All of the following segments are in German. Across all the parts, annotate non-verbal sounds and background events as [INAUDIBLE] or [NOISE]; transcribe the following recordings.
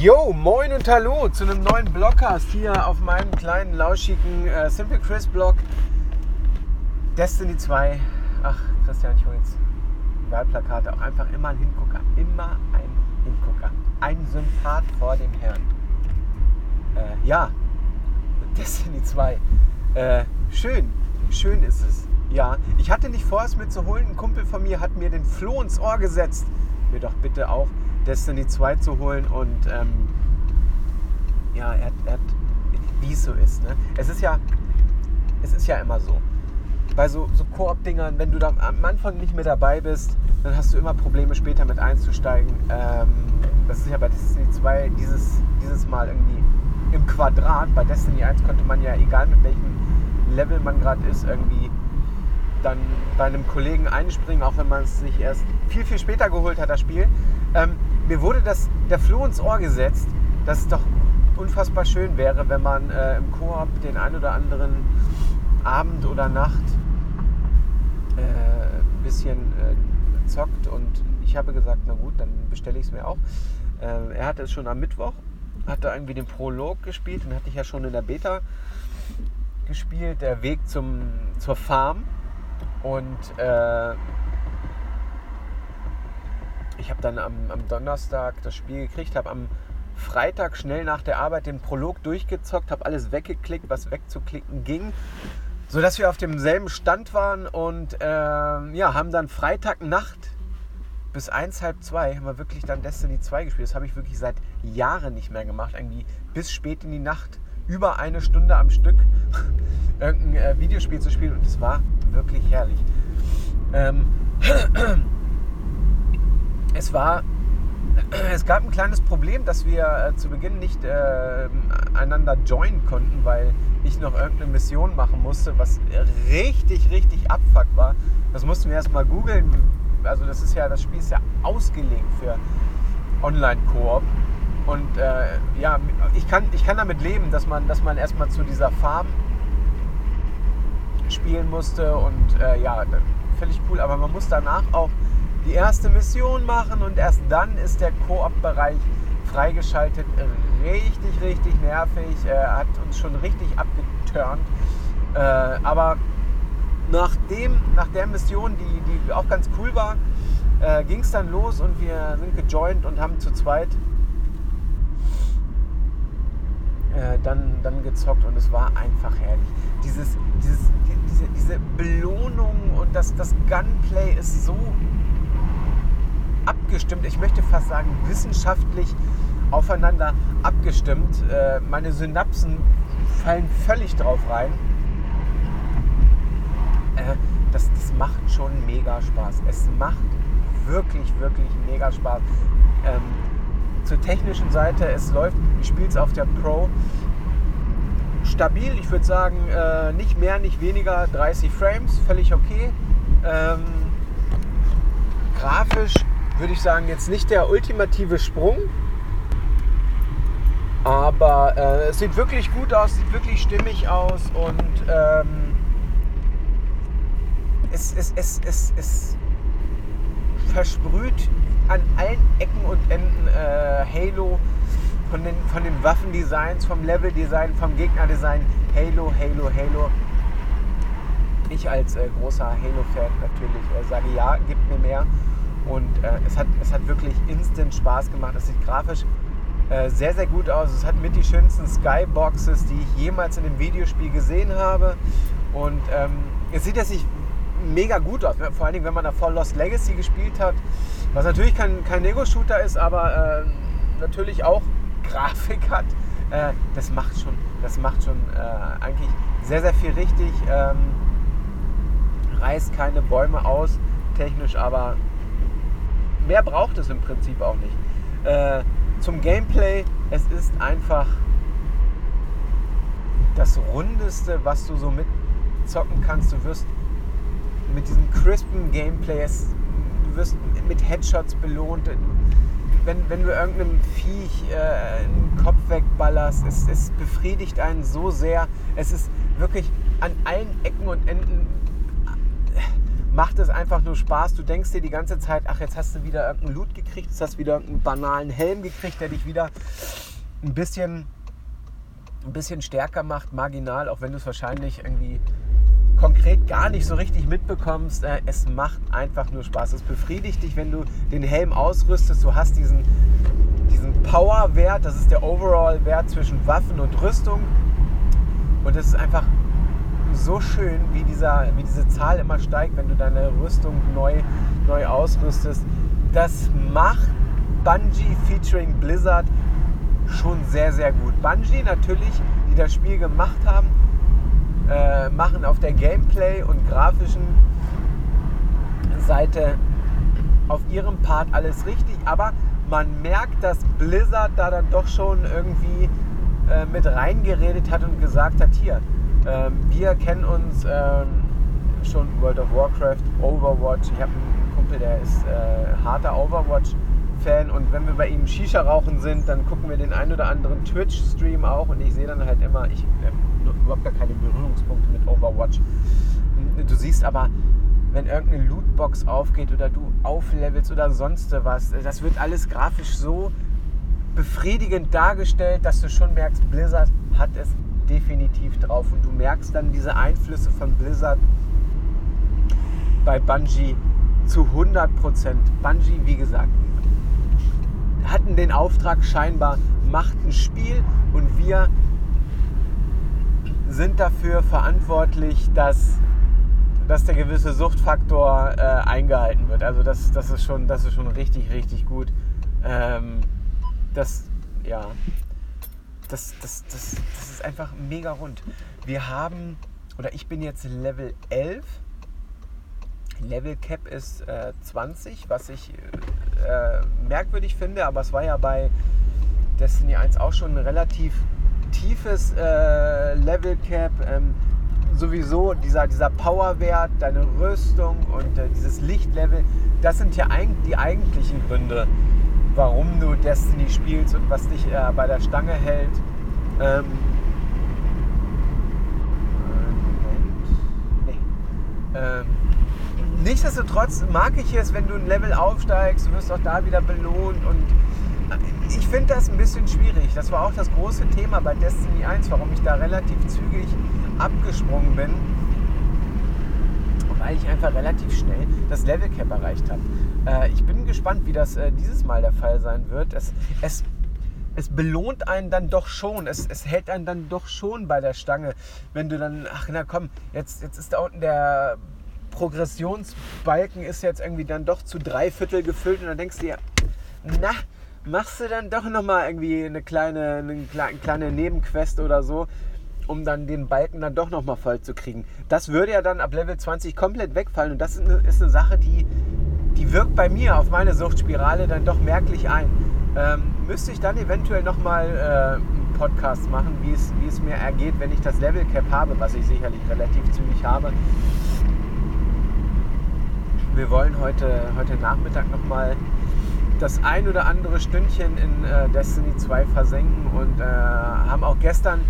Yo, moin und hallo zu einem neuen Blogcast hier auf meinem kleinen, lauschigen äh, Simple Chris Blog. Destiny 2. Ach, Christian, ich hole jetzt Wahlplakate. Auch einfach immer ein Hingucker. Immer ein Hingucker. Ein Sympath vor dem Herrn. Äh, ja, [LAUGHS] Destiny 2. Äh, schön, schön ist es. Ja, ich hatte nicht vor, es mir zu holen. Ein Kumpel von mir hat mir den Floh ins Ohr gesetzt. Mir doch bitte auch Destiny 2 zu holen und ähm, ja, er, er wie es so ist. Ne? Es ist ja, es ist ja immer so. Bei so, so Koop-Dingern, wenn du da am Anfang nicht mehr dabei bist, dann hast du immer Probleme später mit einzusteigen. Ähm, das ist ja bei Destiny 2 dieses, dieses Mal irgendwie im Quadrat. Bei Destiny 1 konnte man ja, egal mit welchem Level man gerade ist, irgendwie dann bei einem Kollegen einspringen, auch wenn man es sich erst viel, viel später geholt hat, das Spiel. Ähm, mir wurde das, der Floh ins Ohr gesetzt, dass es doch unfassbar schön wäre, wenn man äh, im Koop den ein oder anderen Abend oder Nacht äh, ein bisschen äh, zockt. Und ich habe gesagt, na gut, dann bestelle ich es mir auch. Äh, er hatte es schon am Mittwoch, hatte irgendwie den Prolog gespielt, den hatte ich ja schon in der Beta gespielt, der Weg zum, zur Farm. Und äh, ich habe dann am, am, Donnerstag das Spiel gekriegt, habe am Freitag schnell nach der Arbeit den Prolog durchgezockt, habe alles weggeklickt, was wegzuklicken ging, sodass wir auf demselben Stand waren und äh, ja, haben dann Freitagnacht bis eins, halb zwei haben wir wirklich dann Destiny 2 gespielt. Das habe ich wirklich seit Jahren nicht mehr gemacht, irgendwie bis spät in die Nacht, über eine Stunde am Stück irgendein äh, Videospiel zu spielen und es war wirklich herrlich. Ähm, [CLEARS THROAT] es war, [CLEARS THROAT] es gab ein kleines Problem, dass wir äh, zu Beginn nicht äh, einander joinen konnten, weil ich noch irgendeine Mission machen musste, was richtig, richtig abfuck war. Das mussten wir erstmal googeln. Also das ist ja, das Spiel ist ja ausgelegt für Online-Koop. Und äh, ja, ich kann, ich kann damit leben, dass man, dass man erstmal zu dieser Farm spielen musste und äh, ja, völlig cool. Aber man muss danach auch die erste Mission machen und erst dann ist der Koop-Bereich freigeschaltet. Richtig, richtig nervig. Er hat uns schon richtig abgeturnt. Äh, aber nach, dem, nach der Mission, die, die auch ganz cool war, äh, ging es dann los und wir sind gejoint und haben zu zweit äh, dann, dann gezockt und es war einfach herrlich. Dieses, dieses, die, diese, diese Belohnung und das, das Gunplay ist so abgestimmt, ich möchte fast sagen wissenschaftlich aufeinander abgestimmt. Äh, meine Synapsen fallen völlig drauf rein. Äh, das, das macht schon mega Spaß. Es macht wirklich, wirklich mega Spaß. Ähm, zur technischen Seite, es läuft, ich spiele es auf der Pro. Stabil, ich würde sagen, äh, nicht mehr, nicht weniger, 30 Frames, völlig okay. Ähm, grafisch würde ich sagen, jetzt nicht der ultimative Sprung. Aber äh, es sieht wirklich gut aus, sieht wirklich stimmig aus und ähm, es, es, es, es, es versprüht an allen Ecken und Enden äh, Halo von den, von den Waffendesigns, vom Leveldesign, vom Gegnerdesign. Halo, Halo, Halo. Ich als äh, großer Halo-Fan natürlich äh, sage ja, gib mir mehr. Und äh, es, hat, es hat wirklich instant Spaß gemacht. Es sieht grafisch äh, sehr, sehr gut aus. Es hat mit die schönsten Skyboxes, die ich jemals in einem Videospiel gesehen habe. Und ähm, es sieht jetzt nicht mega gut aus. Vor allen Dingen, wenn man davor Lost Legacy gespielt hat. Was natürlich kein, kein Ego-Shooter ist, aber äh, natürlich auch [LAUGHS] Grafik hat. Äh, das macht schon, das macht schon äh, eigentlich sehr, sehr viel richtig. Ähm, reißt keine Bäume aus, technisch, aber mehr braucht es im Prinzip auch nicht. Äh, zum Gameplay, es ist einfach das Rundeste, was du so mitzocken kannst. Du wirst mit diesem crispen Gameplay, du wirst mit Headshots belohnt. Wenn, wenn du irgendeinem Viech äh, einen Kopf wegballerst, es, es befriedigt einen so sehr. Es ist wirklich an allen Ecken und Enden macht es einfach nur Spaß. Du denkst dir die ganze Zeit, ach, jetzt hast du wieder irgendeinen Loot gekriegt, jetzt hast du wieder irgendeinen banalen Helm gekriegt, der dich wieder ein bisschen, ein bisschen stärker macht, marginal, auch wenn du es wahrscheinlich irgendwie konkret gar nicht so richtig mitbekommst. Äh, es macht einfach nur Spaß. Es befriedigt dich, wenn du den Helm ausrüstest. Du hast diesen, diesen Power-Wert, das ist der Overall-Wert zwischen Waffen und Rüstung. Und es ist einfach so schön, wie, dieser, wie diese Zahl immer steigt, wenn du deine Rüstung neu, neu ausrüstest. Das macht Bungie featuring Blizzard schon sehr, sehr gut. Bungie natürlich, die das Spiel gemacht haben, äh, machen auf der Gameplay- und grafischen Seite auf ihrem Part alles richtig, aber man merkt, dass Blizzard da dann doch schon irgendwie äh, mit reingeredet hat und gesagt hat, hier, äh, wir kennen uns ähm, schon World of Warcraft, Overwatch. Ich habe einen Kumpel, der ist äh, harter Overwatch-Fan und wenn wir bei ihm Shisha rauchen sind, dann gucken wir den ein oder anderen Twitch-Stream auch und ich sehe dann halt immer, ich habe überhaupt gar keine Berührungspunkte mit Overwatch. Du siehst aber, wenn irgendeine Lootbox aufgeht oder du auflevelst oder sonst was, das wird alles grafisch so befriedigend dargestellt, dass du schon merkst, Blizzard hat es definitiv drauf. Und du merkst dann diese Einflüsse von Blizzard bei Bungie zu 100 Prozent. Bungie, wie gesagt, hatten den Auftrag scheinbar, macht ein Spiel und wir sind dafür verantwortlich, dass, dass der gewisse Suchtfaktor äh, eingehalten wird. Also das, das, ist schon, das ist schon richtig, richtig gut. Ähm, das, ja, das, das, das, das ist einfach mega rund. Wir haben, oder ich bin jetzt Level 11. Level Cap ist äh, 20, was ich äh, merkwürdig finde, aber es war ja bei Destiny 1 auch schon ein relativ tiefes äh, Level Cap. Ähm, sowieso dieser, dieser Powerwert, deine Rüstung und äh, dieses Lichtlevel, das sind ja eigentlich die eigentlichen Gründe, warum du Destiny spielst und was dich äh, bei der Stange hält. Ähm, nee. ähm, nichtsdestotrotz mag ich es, wenn du ein Level aufsteigst, du wirst auch da wieder belohnt und ich finde das ein bisschen schwierig. Das war auch das große Thema bei Destiny 1, warum ich da relativ zügig abgesprungen bin weil ich einfach relativ schnell das Level Cap erreicht habe. Äh, ich bin gespannt, wie das äh, dieses Mal der Fall sein wird. Es, es, es belohnt einen dann doch schon. Es, es hält einen dann doch schon bei der Stange, wenn du dann, ach na komm, jetzt, jetzt ist da unten der Progressionsbalken ist jetzt irgendwie dann doch zu drei Viertel gefüllt und dann denkst du dir, na, machst du dann doch nochmal irgendwie eine kleine, eine kleine Nebenquest oder so um dann den Balken dann doch nochmal voll zu kriegen. Das würde ja dann ab Level 20 komplett wegfallen und das ist eine, ist eine Sache, die, die wirkt bei mir auf meine Suchtspirale dann doch merklich ein. Ähm, müsste ich dann eventuell nochmal äh, einen Podcast machen, wie es, mir ergeht, wenn ich das Level Cap habe, was ich sicherlich relativ zügig habe. Wir wollen heute, heute Nachmittag nochmal das ein oder andere Stündchen in äh, Destiny 2 versenken und äh, haben auch gestern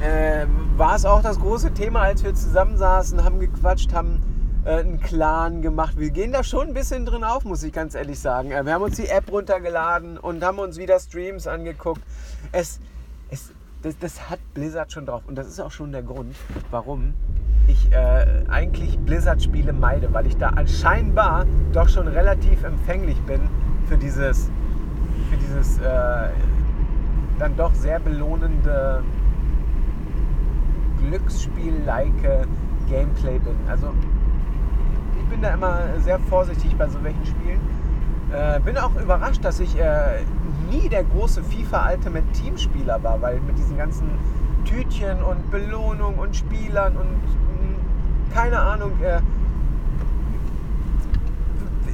äh, war es auch das große Thema, als wir zusammensaßen, haben gequatscht, haben äh, einen Clan gemacht. Wir gehen da schon ein bisschen drin auf, muss ich ganz ehrlich sagen. Äh, wir haben uns die App runtergeladen und haben uns wieder Streams angeguckt. Es, es, das, das hat Blizzard schon drauf und das ist auch schon der Grund, warum ich äh, eigentlich Blizzard-Spiele meide, weil ich da scheinbar doch schon relativ empfänglich bin für dieses, für dieses äh, dann doch sehr belohnende Glücksspiel-like Gameplay bin. Also ich bin da immer sehr vorsichtig bei so welchen Spielen. Äh, bin auch überrascht, dass ich äh, nie der große FIFA Ultimate Team Spieler war, weil mit diesen ganzen Tütchen und Belohnung und Spielern und keine Ahnung, äh,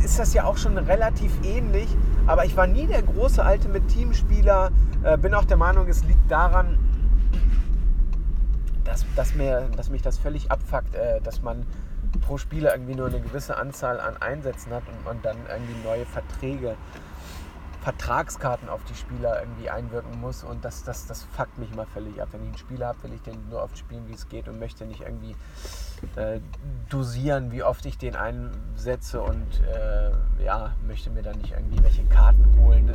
ist das ja auch schon relativ ähnlich. Aber ich war nie der große Ultimate Team Spieler. Äh, bin auch der Meinung, es liegt daran, dass, dass, mir, dass mich das völlig abfuckt, äh, dass man pro Spieler irgendwie nur eine gewisse Anzahl an Einsätzen hat und man dann irgendwie neue Verträge Vertragskarten auf die Spieler irgendwie einwirken muss und das, das, das fuckt mich immer völlig ab. Wenn ich einen Spieler habe, will ich den nur oft spielen, wie es geht und möchte nicht irgendwie äh, dosieren, wie oft ich den einsetze und äh, ja, möchte mir dann nicht irgendwie welche Karten holen.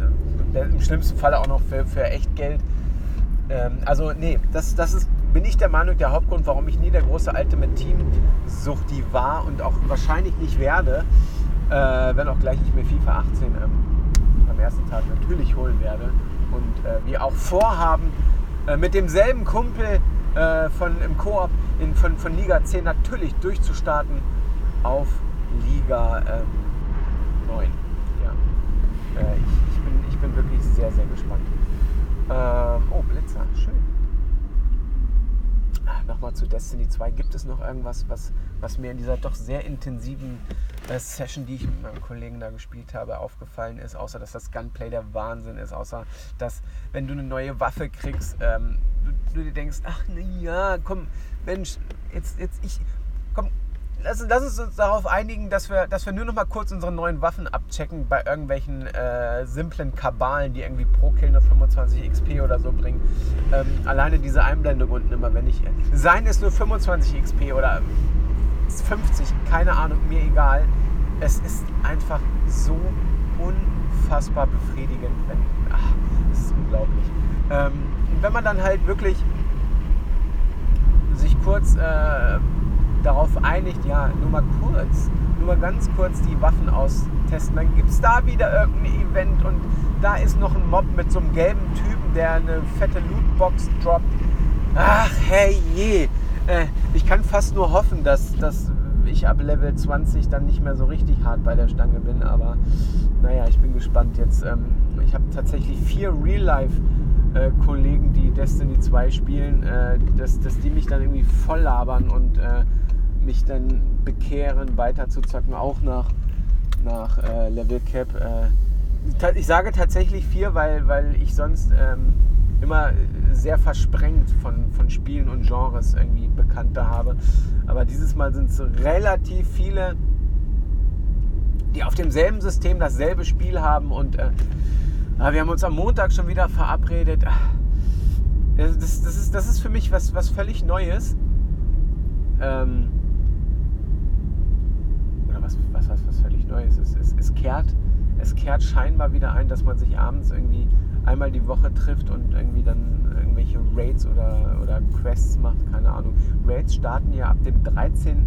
Äh, Im schlimmsten Fall auch noch für, für echt Geld. Ähm, also nee, das, das ist, bin ich der Meinung, der Hauptgrund, warum ich nie der große Alte mit Teamsuchti war und auch wahrscheinlich nicht werde, äh, wenn auch gleich ich mir FIFA 18 ähm, ersten Tag natürlich holen werde. Und äh, wir auch vorhaben, äh, mit demselben Kumpel äh, von, im Koop in, von, von Liga 10 natürlich durchzustarten auf Liga ähm, 9. Ja. Äh, ich, ich, bin, ich bin wirklich sehr, sehr gespannt. Ähm, oh, Blitzer, schön nochmal zu Destiny 2. Gibt es noch irgendwas, was, was mir in dieser doch sehr intensiven äh, Session, die ich mit meinem Kollegen da gespielt habe, aufgefallen ist, außer dass das Gunplay der Wahnsinn ist, außer dass, wenn du eine neue Waffe kriegst, ähm, du, du, dir denkst, ach ja, komm, Mensch, jetzt, jetzt ich, komm, lass, lass, uns darauf einigen, dass wir, dass wir nur noch mal kurz unsere neuen Waffen abchecken bei irgendwelchen äh, simplen Kabalen, die irgendwie pro Kill nur 25 XP oder so bringen. Ähm, alleine diese Einblendung unten immer, wenn ich. Sein ist nur 25 XP oder 50, keine Ahnung, mir egal. Es ist einfach so unfassbar befriedigend, wenn. Ach, das ist unglaublich. Ähm, wenn man dann halt wirklich sich kurz. Äh, darauf einigt, ja, nur mal kurz, nur mal ganz kurz die Waffen austesten. Dann gibt es da wieder irgendein Event und da ist noch ein Mob mit so einem gelben Typen, der eine fette Lootbox droppt. Ach, hey je. Äh, ich kann fast nur hoffen, dass, dass ich ab Level 20 dann nicht mehr so richtig hart bei der Stange bin. Aber naja, ich bin gespannt. Jetzt, ähm, ich habe tatsächlich vier Real-Life-Kollegen, die Destiny 2 spielen, äh, dass, dass die mich dann irgendwie voll labern und äh, mich dann bekehren, weiter zu zocken, auch nach, nach äh, Level Cap. Äh, ich sage tatsächlich vier, weil, weil ich sonst ähm, immer sehr versprengt von, von Spielen und Genres irgendwie Bekannte habe. Aber dieses Mal sind es relativ viele, die auf demselben System dasselbe Spiel haben und äh, wir haben uns am Montag schon wieder verabredet. Das, das, ist, das ist für mich was, was völlig Neues. Ähm, was, was, was, was völlig Neues. Es, es, es, kehrt, es kehrt scheinbar wieder ein, dass man sich abends irgendwie einmal die Woche trifft und irgendwie dann irgendwelche Raids oder, oder Quests macht, keine Ahnung. Raids starten ja ab dem 13.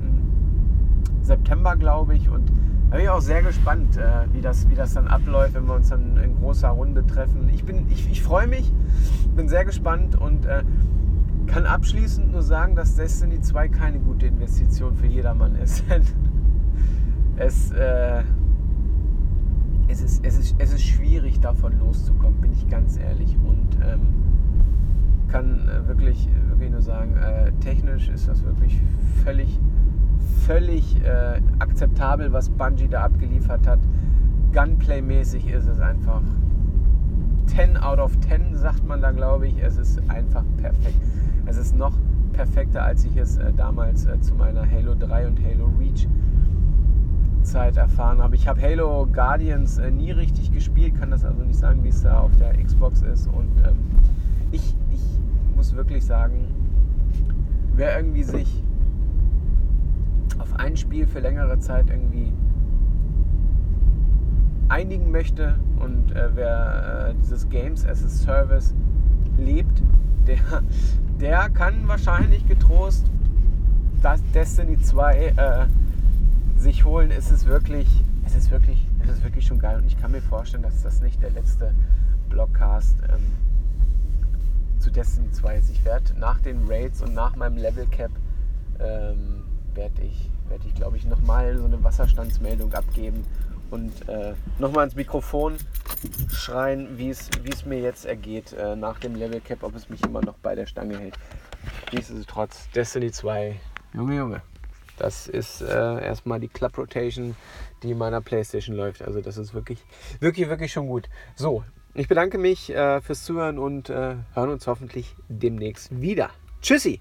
September, glaube ich, und da bin ich auch sehr gespannt, äh, wie, das, wie das dann abläuft, wenn wir uns dann in großer Runde treffen. Ich, ich, ich freue mich, bin sehr gespannt und äh, kann abschließend nur sagen, dass Destiny 2 keine gute Investition für jedermann ist. [LAUGHS] es, äh, es, ist, es, ist, es ist schwierig, davon loszukommen, bin ich ganz ehrlich. Und ähm, kann äh, wirklich, wirklich nur sagen, äh, technisch ist das wirklich völlig, völlig äh, akzeptabel, was Bungie da abgeliefert hat. Gunplay-mäßig ist es einfach 10 out of 10, sagt man da, glaube ich. Es ist einfach perfekt. Es ist noch perfekter, als ich es äh, damals äh, zu meiner Halo 3 und Halo Reach Zeit erfahren habe. Ich habe Halo Guardians äh, nie richtig gespielt, kann das also nicht sagen, wie es da auf der Xbox ist. Und ähm, ich, ich muss wirklich sagen, wer irgendwie sich auf ein Spiel für längere Zeit irgendwie einigen möchte und äh, wer äh, dieses Games as a Service lebt, der, der kann wahrscheinlich getrost das Destiny 2 äh, sich holen, ist es wirklich, ist es wirklich, ist es wirklich schon geil. Und ich kann mir vorstellen, dass das nicht der letzte Blogcast ähm, zu Destiny 2 ist. Ich werde nach den Raids und nach meinem Level Cap ähm, werde ich, werd ich glaube ich, nochmal so eine Wasserstandsmeldung abgeben und äh, nochmal ins Mikrofon schreien, wie es mir jetzt ergeht äh, nach dem Level Cap, ob es mich immer noch bei der Stange hält. Nichtsdestotrotz, Destiny 2, Junge, Junge. Das ist äh, erstmal die Club Rotation, die in meiner Playstation läuft. Also das ist wirklich, wirklich, wirklich schon gut. So, ich bedanke mich äh, fürs Zuhören und äh, hören uns hoffentlich demnächst wieder. Tschüssi!